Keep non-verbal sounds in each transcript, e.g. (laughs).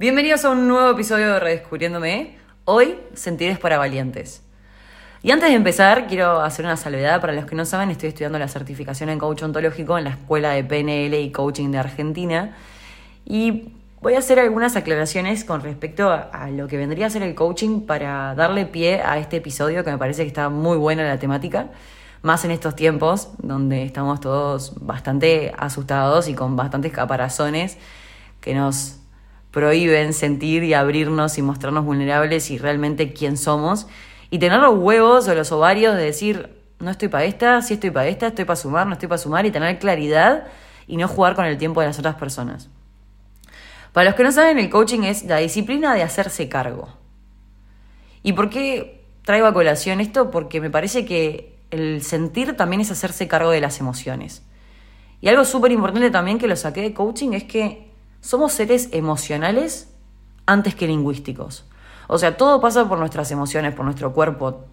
Bienvenidos a un nuevo episodio de Redescubriéndome. Hoy, Sentires para Valientes. Y antes de empezar, quiero hacer una salvedad. Para los que no saben, estoy estudiando la certificación en coach ontológico en la Escuela de PNL y Coaching de Argentina. Y voy a hacer algunas aclaraciones con respecto a lo que vendría a ser el coaching para darle pie a este episodio que me parece que está muy buena la temática más en estos tiempos donde estamos todos bastante asustados y con bastantes caparazones que nos prohíben sentir y abrirnos y mostrarnos vulnerables y realmente quién somos y tener los huevos o los ovarios de decir no estoy para esta, sí estoy para esta, estoy para sumar, no estoy para sumar y tener claridad y no jugar con el tiempo de las otras personas. Para los que no saben, el coaching es la disciplina de hacerse cargo. ¿Y por qué traigo a colación esto? Porque me parece que el sentir también es hacerse cargo de las emociones. Y algo súper importante también que lo saqué de coaching es que somos seres emocionales antes que lingüísticos. O sea, todo pasa por nuestras emociones, por nuestro cuerpo.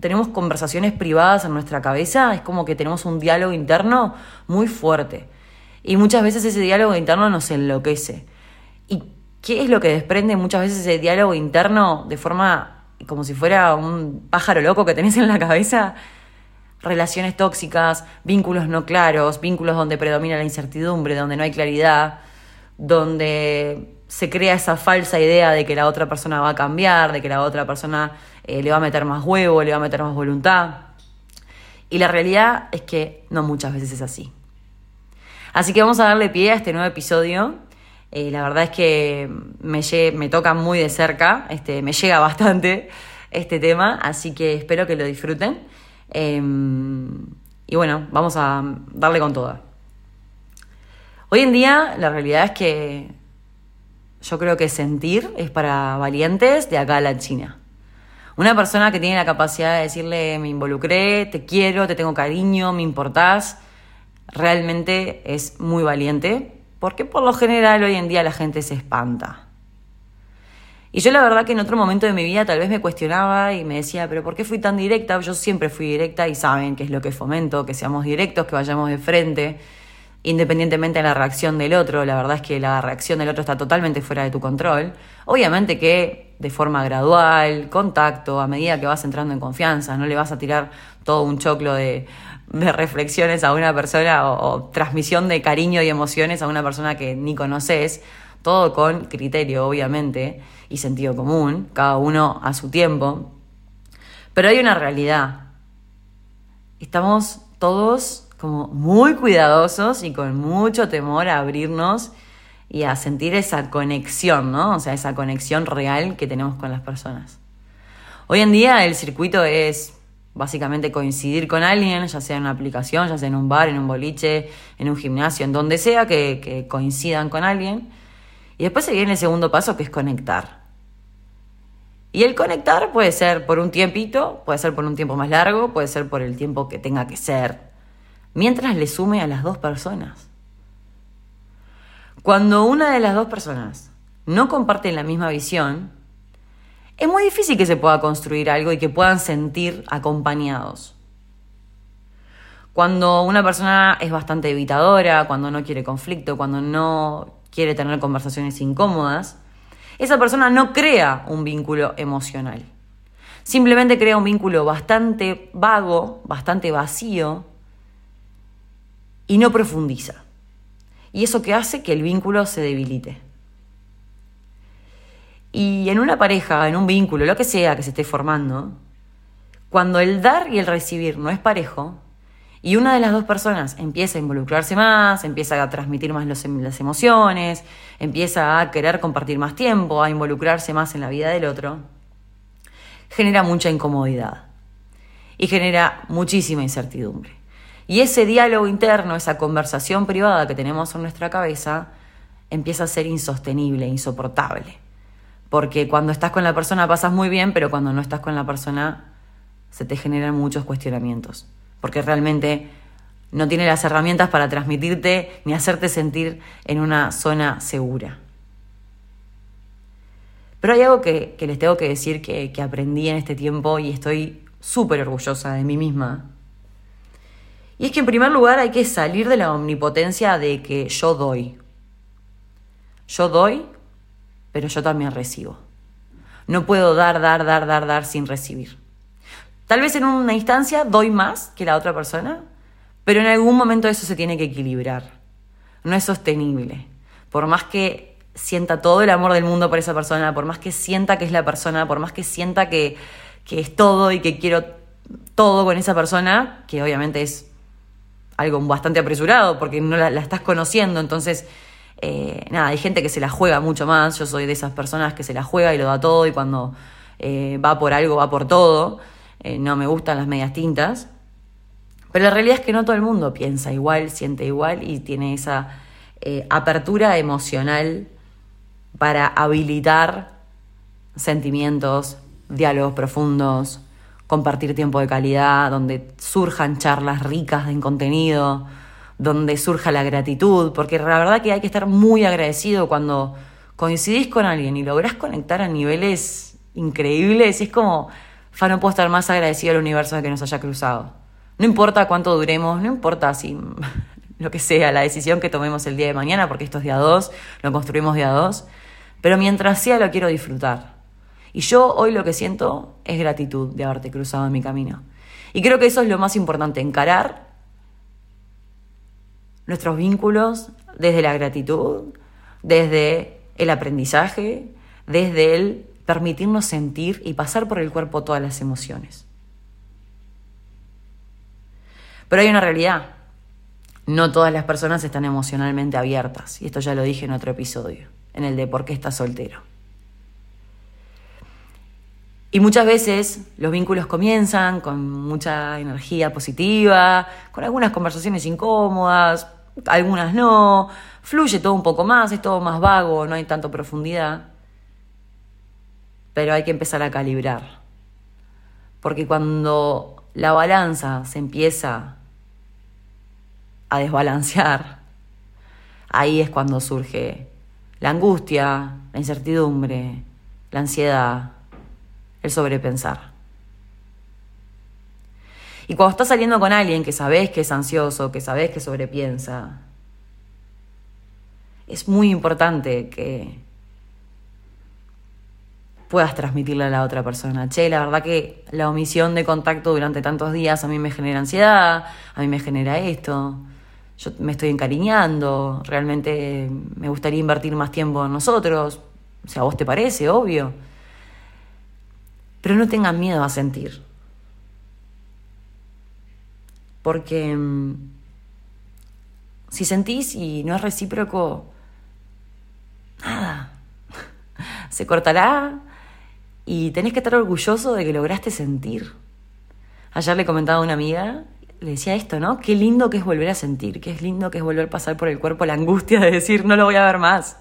Tenemos conversaciones privadas en nuestra cabeza, es como que tenemos un diálogo interno muy fuerte. Y muchas veces ese diálogo interno nos enloquece. ¿Y qué es lo que desprende muchas veces ese diálogo interno de forma como si fuera un pájaro loco que tenés en la cabeza? relaciones tóxicas, vínculos no claros, vínculos donde predomina la incertidumbre, donde no hay claridad, donde se crea esa falsa idea de que la otra persona va a cambiar, de que la otra persona eh, le va a meter más huevo, le va a meter más voluntad. Y la realidad es que no muchas veces es así. Así que vamos a darle pie a este nuevo episodio. Eh, la verdad es que me, me toca muy de cerca, este, me llega bastante este tema, así que espero que lo disfruten. Em, y bueno, vamos a darle con toda. Hoy en día la realidad es que yo creo que sentir es para valientes de acá a la China. Una persona que tiene la capacidad de decirle me involucré, te quiero, te tengo cariño, me importás, realmente es muy valiente, porque por lo general hoy en día la gente se espanta. Y yo la verdad que en otro momento de mi vida tal vez me cuestionaba y me decía, pero ¿por qué fui tan directa? Yo siempre fui directa y saben que es lo que fomento, que seamos directos, que vayamos de frente, independientemente de la reacción del otro. La verdad es que la reacción del otro está totalmente fuera de tu control. Obviamente que de forma gradual, contacto, a medida que vas entrando en confianza, no le vas a tirar todo un choclo de, reflexiones a una persona o, transmisión de cariño y emociones a una persona que ni conoces todo con criterio, obviamente, y sentido común, cada uno a su tiempo. Pero hay una realidad. Estamos todos como muy cuidadosos y con mucho temor a abrirnos y a sentir esa conexión, ¿no? O sea, esa conexión real que tenemos con las personas. Hoy en día el circuito es básicamente coincidir con alguien, ya sea en una aplicación, ya sea en un bar, en un boliche, en un gimnasio, en donde sea que, que coincidan con alguien y después se viene el segundo paso que es conectar. Y el conectar puede ser por un tiempito, puede ser por un tiempo más largo, puede ser por el tiempo que tenga que ser, mientras le sume a las dos personas. Cuando una de las dos personas no comparte la misma visión, es muy difícil que se pueda construir algo y que puedan sentir acompañados. Cuando una persona es bastante evitadora, cuando no quiere conflicto, cuando no quiere tener conversaciones incómodas, esa persona no crea un vínculo emocional. Simplemente crea un vínculo bastante vago, bastante vacío y no profundiza. Y eso que hace que el vínculo se debilite. Y en una pareja, en un vínculo, lo que sea que se esté formando, cuando el dar y el recibir no es parejo, y una de las dos personas empieza a involucrarse más, empieza a transmitir más em, las emociones, empieza a querer compartir más tiempo, a involucrarse más en la vida del otro, genera mucha incomodidad y genera muchísima incertidumbre. Y ese diálogo interno, esa conversación privada que tenemos en nuestra cabeza, empieza a ser insostenible, insoportable. Porque cuando estás con la persona pasas muy bien, pero cuando no estás con la persona se te generan muchos cuestionamientos porque realmente no tiene las herramientas para transmitirte ni hacerte sentir en una zona segura. Pero hay algo que, les tengo que decir que, que aprendí en este tiempo y estoy súper orgullosa de mí misma. Y es que en primer lugar hay que salir de la omnipotencia de que yo doy. Yo doy pero yo también recibo. No puedo dar, dar, dar, dar, dar sin recibir. Tal vez en una instancia doy más que la otra persona, pero en algún momento eso se tiene que equilibrar. No es sostenible. Por más que sienta todo el amor del mundo por esa persona, por más que sienta que es la persona, por más que sienta que, es todo y que quiero todo con esa persona, que obviamente es algo bastante apresurado porque no la, estás conociendo, entonces, eh, nada, hay gente que se la juega mucho más, yo soy de esas personas que se la juega y lo da todo y cuando eh, va por algo va por todo. Eh, no me gustan las medias tintas. Pero la realidad es que no todo el mundo piensa igual, siente igual y tiene esa apertura emocional para habilitar sentimientos, diálogos profundos, compartir tiempo de calidad, donde surjan charlas ricas en contenido, donde surja la gratitud, porque la verdad que hay que estar muy agradecido cuando coincidís con alguien y lográs conectar a niveles increíbles, es como Fa, no puedo estar más agradecido al universo de que nos haya cruzado. No importa cuánto duremos, no importa si (laughs) lo que sea, la decisión que tomemos el día de mañana, porque esto es día 2, lo construimos día 2, pero mientras sea lo quiero disfrutar. Y yo hoy lo que siento es gratitud de haberte cruzado en mi camino. Y creo que eso es lo más importante, encarar nuestros vínculos desde la gratitud, desde el aprendizaje, desde el permitirnos sentir y pasar por el cuerpo todas las emociones. Pero hay una realidad. No todas las personas están emocionalmente abiertas. Y esto ya lo dije en otro episodio, en el de por qué estás soltero. Y muchas veces los vínculos comienzan con mucha energía positiva, con algunas conversaciones incómodas, algunas no, fluye todo un poco más, es todo más vago, no hay tanto profundidad. Pero hay que empezar a calibrar. Porque cuando la balanza se empieza a desbalancear, ahí es cuando surge la angustia, la incertidumbre, la ansiedad, el sobrepensar. Y cuando estás saliendo con alguien que sabes que es ansioso, que sabes que sobrepiensa, es muy importante que puedas transmitirle a la otra persona. Che, la verdad que la omisión de contacto durante tantos días a mí me genera ansiedad, a mí me genera esto, yo me estoy encariñando, realmente me gustaría invertir más tiempo en nosotros, o sea, a vos te parece, obvio. Pero no tengan miedo a sentir. Porque mm, si sentís y no es recíproco, nada, (laughs) se cortará, y tenés que estar orgulloso de que lograste sentir. Ayer le comentaba a una amiga, le decía esto, ¿no? Qué lindo que es volver a sentir, qué es lindo que es volver a pasar por el cuerpo la angustia de decir, no lo voy a ver más.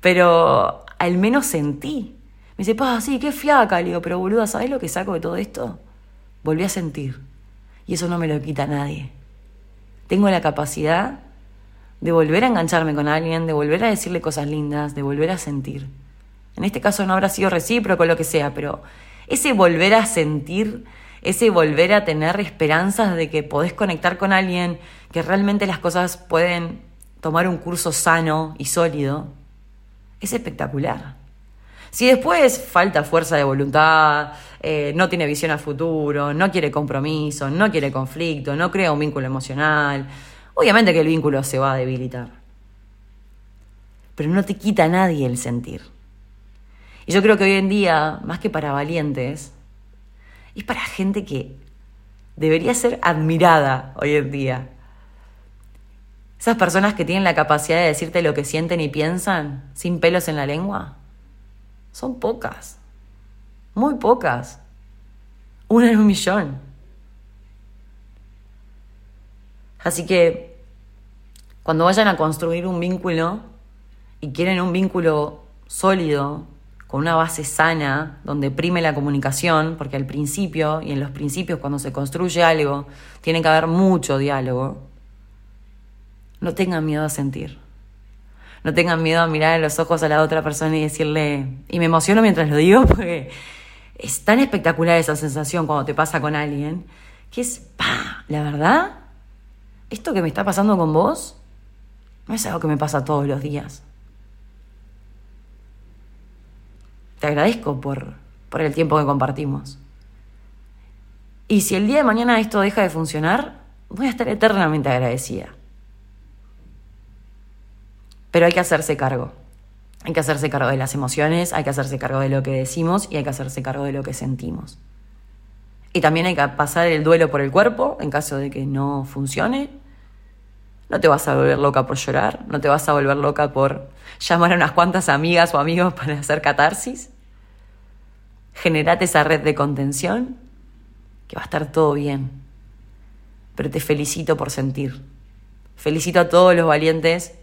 Pero al menos sentí. Me dice, pa, sí, qué fiaca. Le digo, pero boluda, ¿sabes lo que saco de todo esto? Volví a sentir. Y eso no me lo quita nadie. Tengo la capacidad de volver a engancharme con alguien, de volver a decirle cosas lindas, de volver a sentir. En este caso no habrá sido recíproco, lo que sea, pero ese volver a sentir, ese volver a tener esperanzas de que podés conectar con alguien, que realmente las cosas pueden tomar un curso sano y sólido, es espectacular. Si después falta fuerza de voluntad, eh, no tiene visión a futuro, no quiere compromiso, no quiere conflicto, no crea un vínculo emocional, obviamente que el vínculo se va a debilitar. Pero no te quita a nadie el sentir. Y yo creo que hoy en día, más que para valientes, es para gente que debería ser admirada hoy en día. Esas personas que tienen la capacidad de decirte lo que sienten y piensan sin pelos en la lengua, son pocas, muy pocas, una en un millón. Así que cuando vayan a construir un vínculo y quieren un vínculo sólido, con una base sana, donde prime la comunicación, porque al principio, y en los principios cuando se construye algo, tiene que haber mucho diálogo, no tengan miedo a sentir. No tengan miedo a mirar en los ojos a la otra persona y decirle, y me emociono mientras lo digo, (laughs) porque es tan espectacular esa sensación cuando te pasa con alguien, que es, pa, la verdad, esto que me está pasando con vos, no es algo que me pasa todos los días. te agradezco por, por el tiempo que compartimos. Y si el día de mañana esto deja de funcionar, voy a estar eternamente agradecida. Pero hay que hacerse cargo. Hay que hacerse cargo de las emociones, hay que hacerse cargo de lo que decimos y hay que hacerse cargo de lo que sentimos. Y también hay que pasar el duelo por el cuerpo en caso de que no funcione. No te vas a volver loca por llorar, no te vas a volver loca por llamar a unas cuantas amigas o amigos (laughs) para hacer catarsis. Generate esa red de contención, que va a estar todo bien. Pero te felicito por sentir. Felicito a todos los valientes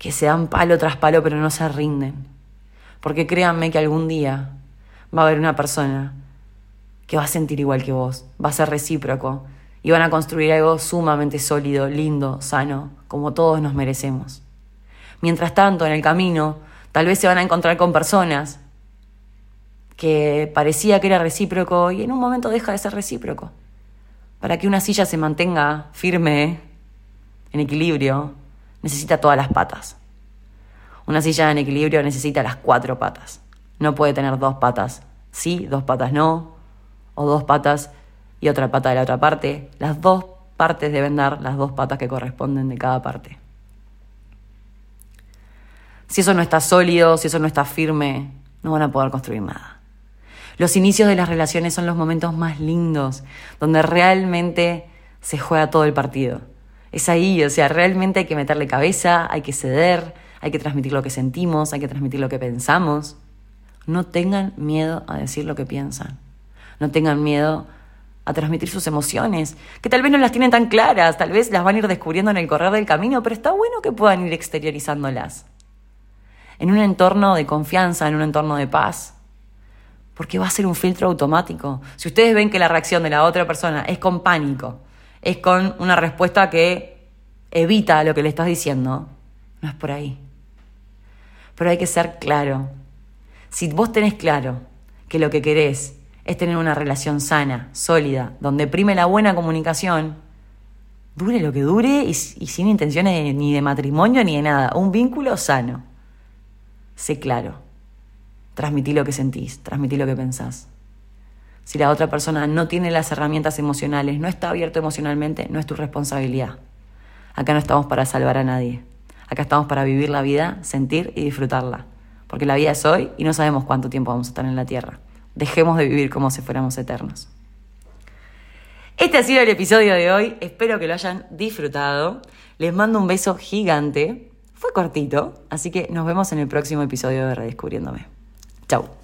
que se dan palo tras palo pero no se rinden. Porque créanme que algún día va a haber una persona que va a sentir igual que vos, va a ser recíproco y van a construir algo sumamente sólido, lindo, sano, como todos nos merecemos. Mientras tanto, en el camino, tal vez se van a encontrar con personas que parecía que era recíproco y en un momento deja de ser recíproco. Para que una silla se mantenga firme, en equilibrio, necesita todas las patas. Una silla en equilibrio necesita las cuatro patas. No puede tener dos patas sí, dos patas no, o dos patas y otra pata de la otra parte. Las dos partes deben dar las dos patas que corresponden de cada parte. Si eso no está sólido, si eso no está firme, no van a poder construir nada. Los inicios de las relaciones son los momentos más lindos, donde realmente se juega todo el partido es ahí, o sea, realmente hay que meterle cabeza, hay que ceder, hay que transmitir lo que sentimos, hay que transmitir lo que pensamos. No tengan miedo a decir lo que piensan. No tengan miedo a transmitir sus emociones, que tal vez no las tienen tan claras, tal vez las van a ir descubriendo en el correr del camino, pero está bueno que puedan ir exteriorizándolas. En un entorno de confianza, en un entorno de paz. Porque va a ser un filtro automático. Si ustedes ven que la reacción de la otra persona es con pánico, es con una respuesta que evita lo que le estás diciendo. No es por ahí. Pero hay que ser claro. Si vos tenés claro que lo que querés es tener una relación sana, sólida, donde prime la buena comunicación, dure lo que dure y, sin intenciones ni de matrimonio ni de nada, un vínculo sano. Sé claro. Transmití lo que sentís, transmití lo que pensás. Si la otra persona no tiene las herramientas emocionales, no está abierto emocionalmente, no es tu responsabilidad. Acá no estamos para salvar a nadie. Acá estamos para vivir la vida, sentir y disfrutarla. Porque la vida es hoy y no sabemos cuánto tiempo vamos a estar en la Tierra. Dejemos de vivir como si fuéramos eternos. Este ha sido el episodio de hoy. Espero que lo hayan disfrutado. Les mando un beso gigante. Fue cortito, así que nos vemos en el próximo episodio de Redescubriéndome. Chau.